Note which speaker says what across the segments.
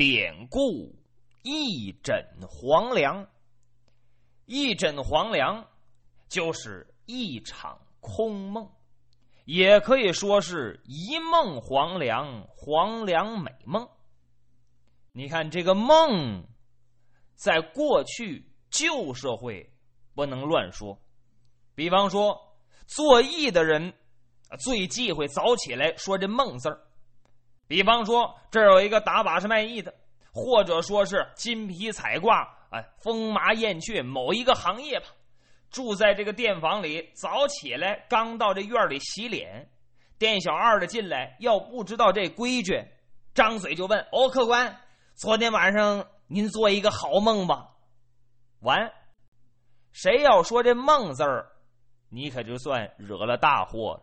Speaker 1: 典故一枕黄粱。一枕黄粱就是一场空梦，也可以说是一梦黄粱，黄粱美梦。你看这个梦，在过去旧社会不能乱说，比方说做艺的人最忌讳早起来说这梦字儿。比方说，这儿有一个打把式卖艺的，或者说是金皮彩挂，哎，风麻燕雀某一个行业吧，住在这个店房里，早起来刚到这院里洗脸，店小二的进来，要不知道这规矩，张嘴就问：“哦，客官，昨天晚上您做一个好梦吧？”完，谁要说这梦字儿，你可就算惹了大祸了。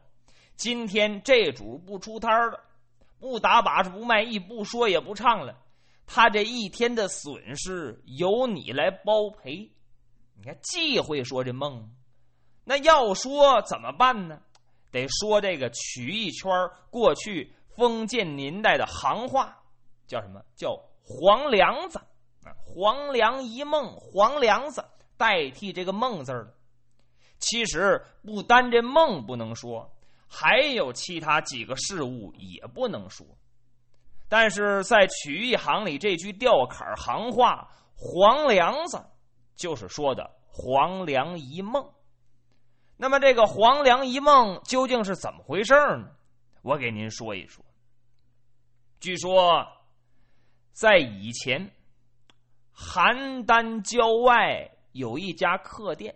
Speaker 1: 今天这主不出摊了。不打把式，不卖艺，不说也不唱了。他这一天的损失由你来包赔。你看忌讳说这梦，那要说怎么办呢？得说这个曲艺圈过去封建年代的行话，叫什么叫黄梁子啊？黄粱一梦，黄梁子代替这个梦字了。其实不单这梦不能说。还有其他几个事物也不能说，但是在曲艺行里，这句吊坎行话“黄梁子”就是说的“黄粱一梦”。那么，这个“黄粱一梦”究竟是怎么回事呢？我给您说一说。据说，在以前，邯郸郊外有一家客店，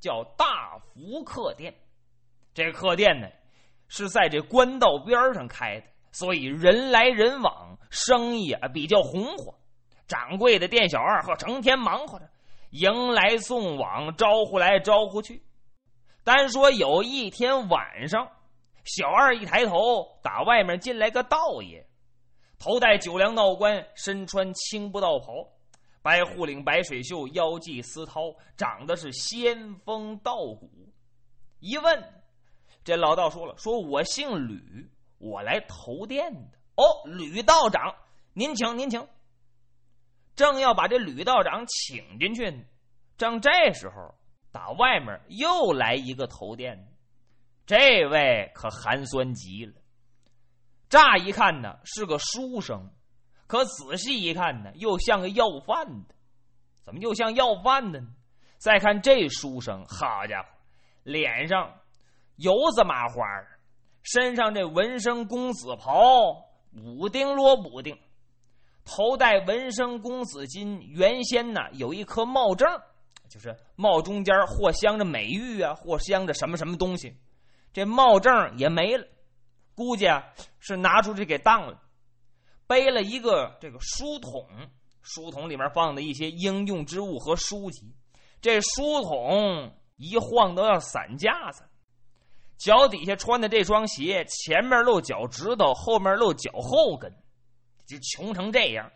Speaker 1: 叫大福客店。这客店呢？是在这官道边上开的，所以人来人往，生意啊比较红火。掌柜的店小二和成天忙活着，迎来送往，招呼来招呼去。单说有一天晚上，小二一抬头，打外面进来个道爷，头戴九梁道冠，身穿青布道袍，白护领、白水袖，腰系丝绦，长得是仙风道骨。一问。这老道说了：“说我姓吕，我来投店的。哦，吕道长，您请，您请。”正要把这吕道长请进去呢，正这时候，打外面又来一个投店，这位可寒酸极了。乍一看呢是个书生，可仔细一看呢，又像个要饭的。怎么又像要饭的呢？再看这书生，好家伙，脸上……油子麻花身上这纹身公子袍补丁罗补丁，头戴纹身公子巾，原先呢有一颗帽正，就是帽中间或镶着美玉啊，或镶着什么什么东西，这帽正也没了，估计啊是拿出去给当了。背了一个这个书筒，书筒里面放的一些应用之物和书籍，这书筒一晃都要散架子。脚底下穿的这双鞋，前面露脚趾头，后面露脚后跟，就穷成这样。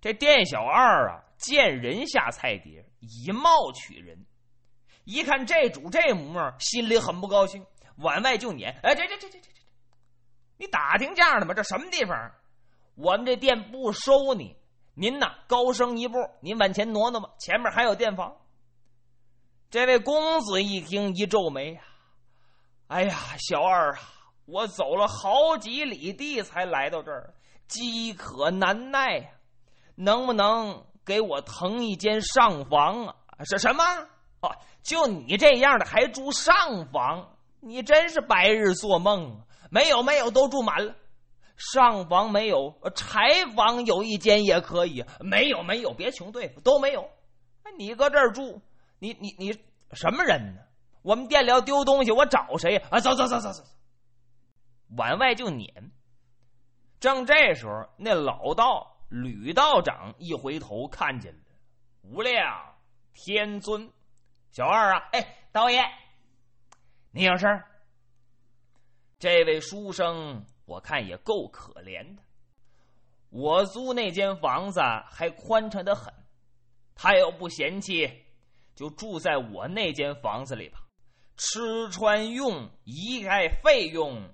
Speaker 1: 这店小二啊，见人下菜碟，以貌取人。一看这主这模样心里很不高兴，往外就撵：“哎，这这这这这这，你打听价呢吗？这什么地方？我们这店不收你。您呐，高升一步，您往前挪挪吧，前面还有店房。”这位公子一听，一皱眉呀。哎呀，小二啊，我走了好几里地才来到这儿，饥渴难耐呀，能不能给我腾一间上房啊？是什么？哦，就你这样的还住上房？你真是白日做梦！没有，没有，都住满了。上房没有，柴房有一间也可以。没有，没有，别穷对付，都没有。你搁这儿住，你你你什么人呢？我们店里要丢东西，我找谁？啊，走走走走走走，往外就撵。正这时候，那老道吕道长一回头看见了，无量天尊，小二啊，哎，道爷，你有事儿？这位书生，我看也够可怜的。我租那间房子还宽敞的很，他要不嫌弃，就住在我那间房子里吧。吃穿用一概费用，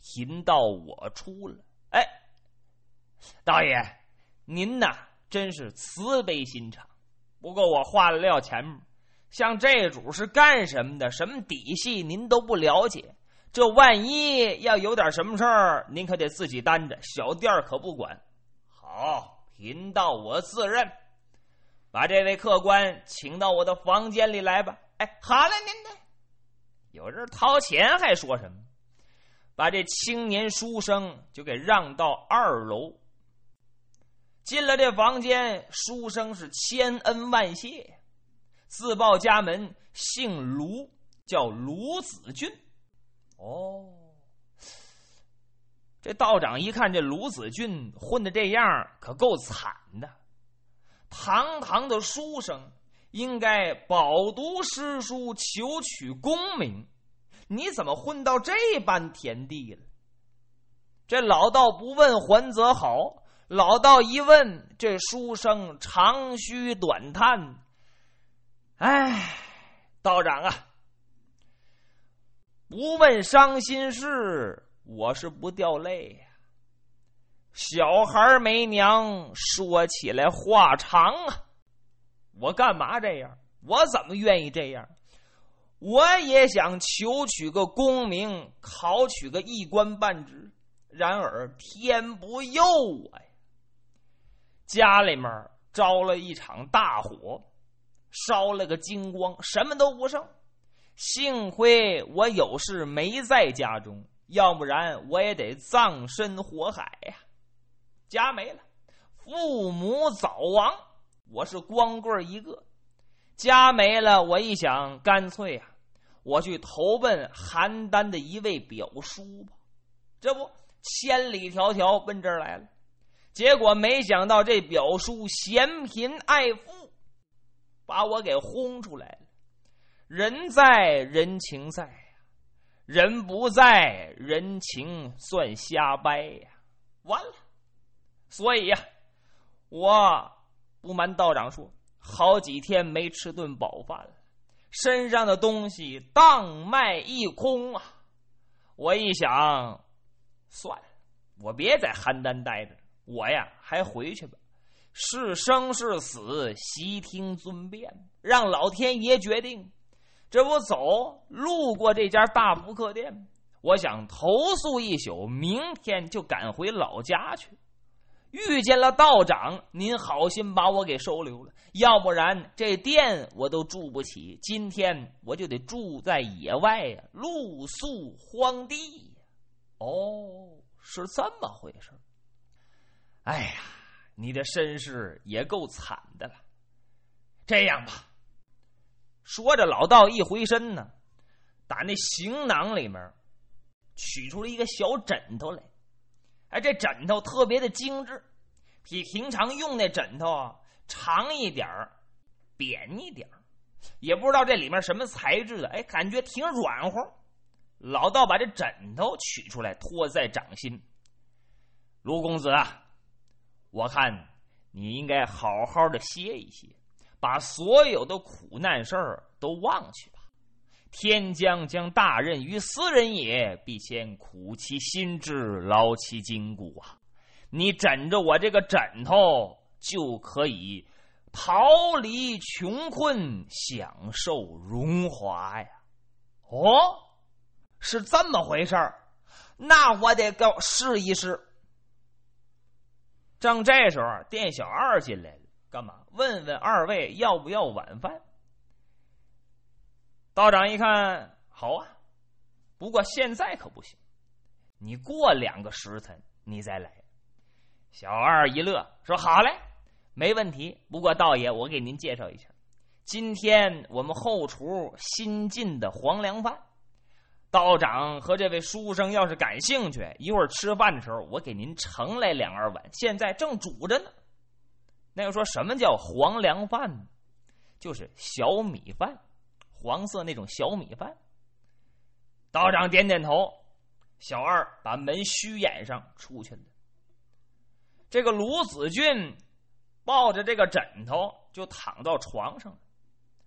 Speaker 1: 贫到我出了。哎，道爷，您呐，真是慈悲心肠。不过我话撂前面，像这主是干什么的？什么底细您都不了解。这万一要有点什么事儿，您可得自己担着，小店可不管。好，贫道我自认。把这位客官请到我的房间里来吧。哎，好了，您呢？有人掏钱还说什么？把这青年书生就给让到二楼。进了这房间，书生是千恩万谢，自报家门，姓卢，叫卢子俊。哦，这道长一看这卢子俊混的这样，可够惨的。堂堂的书生，应该饱读诗书，求取功名，你怎么混到这般田地了？这老道不问还则好，老道一问，这书生长吁短叹：“哎，道长啊，不问伤心事，我是不掉泪呀。”小孩没娘，说起来话长啊！我干嘛这样？我怎么愿意这样？我也想求取个功名，考取个一官半职。然而天不佑我呀！家里面着了一场大火，烧了个精光，什么都不剩。幸亏我有事没在家中，要不然我也得葬身火海呀！家没了，父母早亡，我是光棍一个。家没了，我一想，干脆啊，我去投奔邯郸的一位表叔吧。这不，千里迢迢奔这儿来了。结果没想到，这表叔嫌贫爱富，把我给轰出来了。人在人情在，人不在人情算瞎掰呀，完了。所以呀，我不瞒道长说，好几天没吃顿饱饭了，身上的东西荡卖一空啊！我一想，算了，我别在邯郸待着，我呀还回去吧。是生是死，悉听尊便，让老天爷决定。这不走，路过这家大福客店，我想投宿一宿，明天就赶回老家去。遇见了道长，您好心把我给收留了，要不然这店我都住不起。今天我就得住在野外呀，露宿荒地。哦，是这么回事。哎呀，你的身世也够惨的了。这样吧，说着，老道一回身呢，打那行囊里面取出了一个小枕头来。哎，这枕头特别的精致，比平常用那枕头啊长一点扁一点也不知道这里面什么材质的。哎，感觉挺软和。老道把这枕头取出来，托在掌心。卢公子啊，我看你应该好好的歇一歇，把所有的苦难事儿都忘去吧。天将将大任于斯人也，必先苦其心志，劳其筋骨啊！你枕着我这个枕头，就可以逃离穷困，享受荣华呀！哦，是这么回事儿，那我得够试一试。正这时候，店小二进来了，干嘛？问问二位要不要晚饭？道长一看，好啊，不过现在可不行，你过两个时辰你再来。小二一乐，说：“好嘞，没问题。不过道爷，我给您介绍一下，今天我们后厨新进的黄粱饭，道长和这位书生要是感兴趣，一会儿吃饭的时候我给您盛来两二碗，现在正煮着呢。那个说什么叫黄粱饭呢？就是小米饭。”黄色那种小米饭，道长点点头，小二把门虚掩上出去了。这个卢子俊抱着这个枕头就躺到床上了，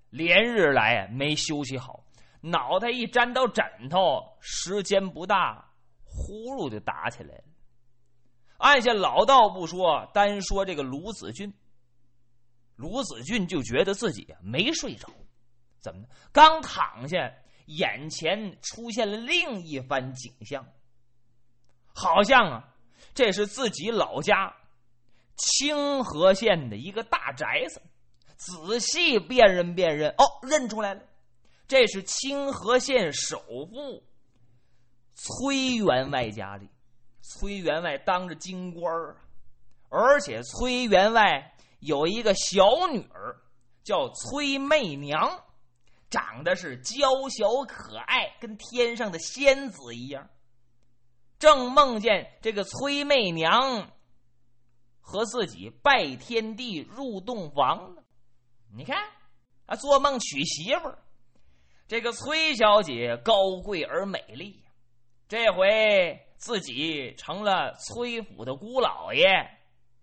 Speaker 1: 连日来没休息好，脑袋一沾到枕头，时间不大，呼噜就打起来了。按下老道不说，单说这个卢子俊，卢子俊就觉得自己没睡着，怎么？刚躺下，眼前出现了另一番景象，好像啊，这是自己老家清河县的一个大宅子。仔细辨认辨认，哦，认出来了，这是清河县首富崔员外家里。崔员外当着京官儿，而且崔员外有一个小女儿，叫崔媚娘，长得是娇小可爱，跟天上的仙子一样。正梦见这个崔媚娘和自己拜天地入洞房呢，你看啊，做梦娶媳妇儿。这个崔小姐高贵而美丽，这回。自己成了崔府的姑老爷，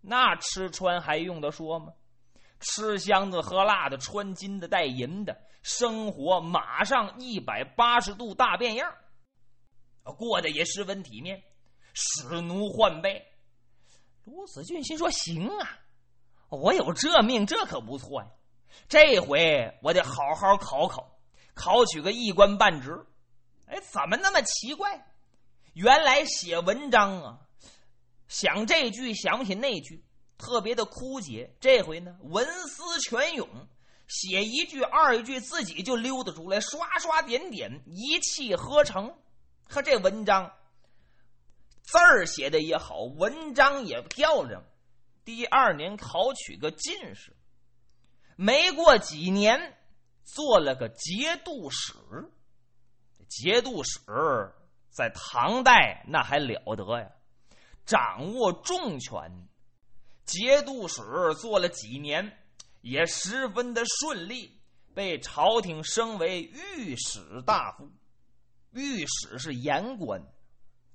Speaker 1: 那吃穿还用得说吗？吃香的喝辣的，穿金的戴银的，生活马上一百八十度大变样，过得也十分体面，使奴换辈。卢子俊心说：“行啊，我有这命，这可不错呀。这回我得好好考考，考取个一官半职。哎，怎么那么奇怪？”原来写文章啊，想这句想不起那句，特别的枯竭。这回呢，文思泉涌，写一句二一句，自己就溜达出来，刷刷点点，一气呵成。和这文章字儿写的也好，文章也漂亮。第二年考取个进士，没过几年，做了个节度使。节度使。在唐代那还了得呀，掌握重权，节度使做了几年，也十分的顺利，被朝廷升为御史大夫。御史是言官，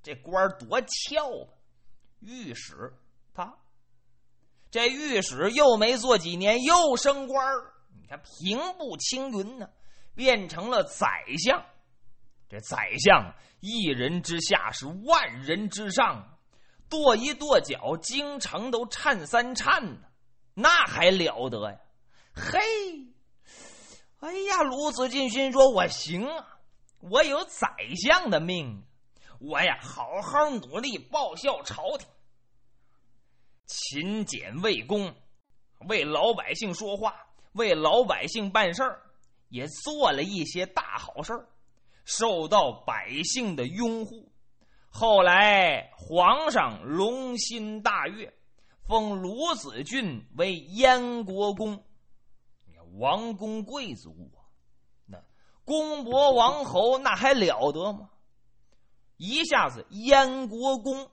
Speaker 1: 这官多翘啊！御史他，这御史又没做几年，又升官你看平步青云呢，变成了宰相。这宰相一人之下是万人之上，跺一跺脚，京城都颤三颤呢，那还了得呀？嘿，哎呀，卢子敬心说：“我行啊，我有宰相的命，我呀好好努力报效朝廷，勤俭为公，为老百姓说话，为老百姓办事儿，也做了一些大好事儿。”受到百姓的拥护，后来皇上龙心大悦，封卢子俊为燕国公。王公贵族啊，那公伯王侯那还了得吗？一下子燕国公，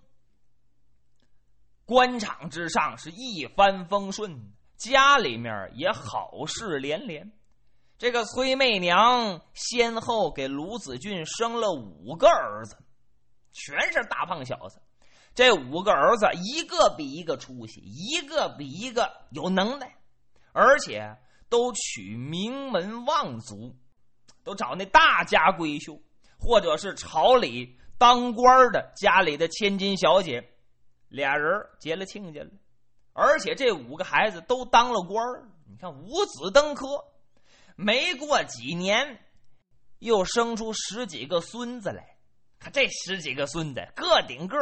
Speaker 1: 官场之上是一帆风顺，家里面也好事连连。这个崔媚娘先后给卢子俊生了五个儿子，全是大胖小子。这五个儿子一个比一个出息，一个比一个有能耐，而且都娶名门望族，都找那大家闺秀，或者是朝里当官的家里的千金小姐，俩人结了亲家了。而且这五个孩子都当了官你看五子登科。没过几年，又生出十几个孙子来。看这十几个孙子，个顶个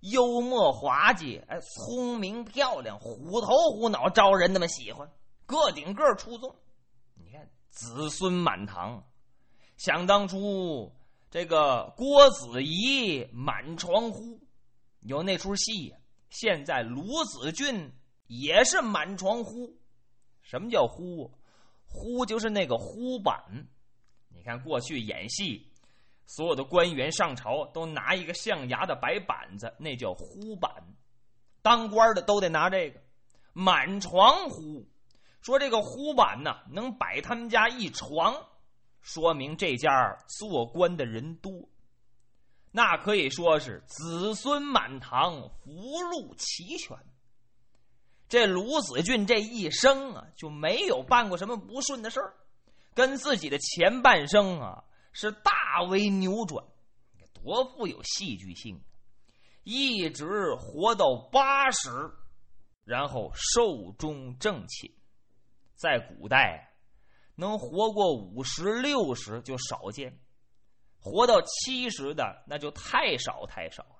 Speaker 1: 幽默滑稽，哎，聪明漂亮，虎头虎脑，招人那么喜欢。个顶个出众，你看子孙满堂。想当初，这个郭子仪满床呼，有那出戏。现在卢子俊也是满床呼。什么叫呼？呼就是那个呼板，你看过去演戏，所有的官员上朝都拿一个象牙的白板子，那叫呼板。当官的都得拿这个，满床呼。说这个呼板呢，能摆他们家一床，说明这家做官的人多，那可以说是子孙满堂，福禄齐全。这卢子俊这一生啊，就没有办过什么不顺的事儿，跟自己的前半生啊是大为扭转，多富有戏剧性！一直活到八十，然后寿终正寝。在古代，能活过五十六十就少见，活到七十的那就太少太少了。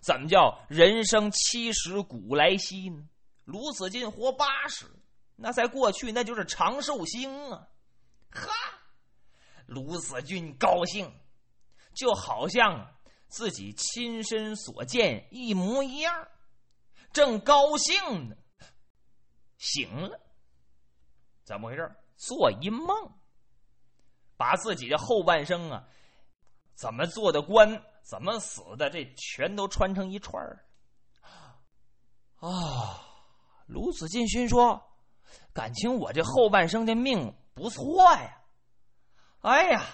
Speaker 1: 怎么叫人生七十古来稀呢？卢子敬活八十，那在过去那就是长寿星啊！哈，卢子俊高兴，就好像自己亲身所见一模一样，正高兴呢，醒了，怎么回事？做一梦，把自己的后半生啊，怎么做的官？怎么死的？这全都穿成一串儿啊！卢子敬心说：“感情我这后半生的命不错呀！哎呀，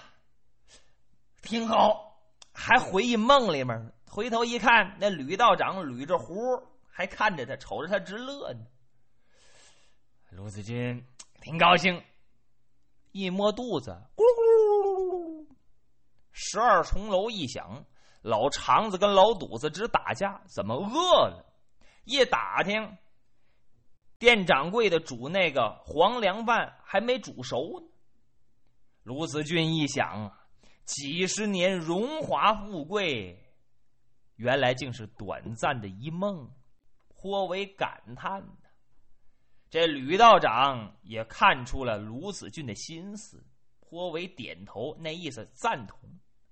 Speaker 1: 挺好。”还回忆梦里面，回头一看，那吕道长捋着胡，还看着他，瞅着他直乐呢。卢子君挺高兴，一摸肚子，咕噜咕噜，十二重楼一响。老肠子跟老肚子直打架，怎么饿了？一打听，店掌柜的煮那个黄凉饭还没煮熟呢。卢子俊一想，几十年荣华富贵，原来竟是短暂的一梦，颇为感叹呢。这吕道长也看出了卢子俊的心思，颇为点头，那意思赞同。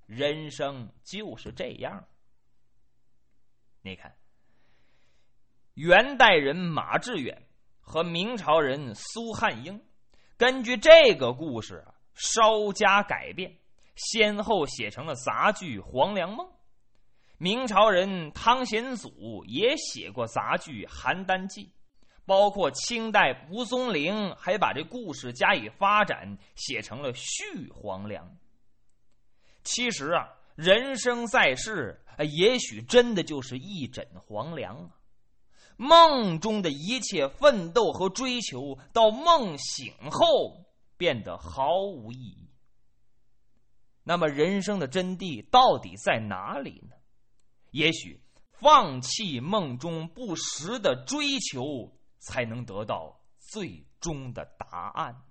Speaker 1: 人生就是这样。你看，元代人马致远和明朝人苏汉英，根据这个故事啊，稍加改变，先后写成了杂剧《黄粱梦》。明朝人汤显祖也写过杂剧《邯郸记》，包括清代蒲松龄还把这故事加以发展，写成了《续黄粱》。其实啊，人生在世，也许真的就是一枕黄粱啊。梦中的一切奋斗和追求，到梦醒后变得毫无意义。那么，人生的真谛到底在哪里呢？也许放弃梦中不实的追求，才能得到最终的答案。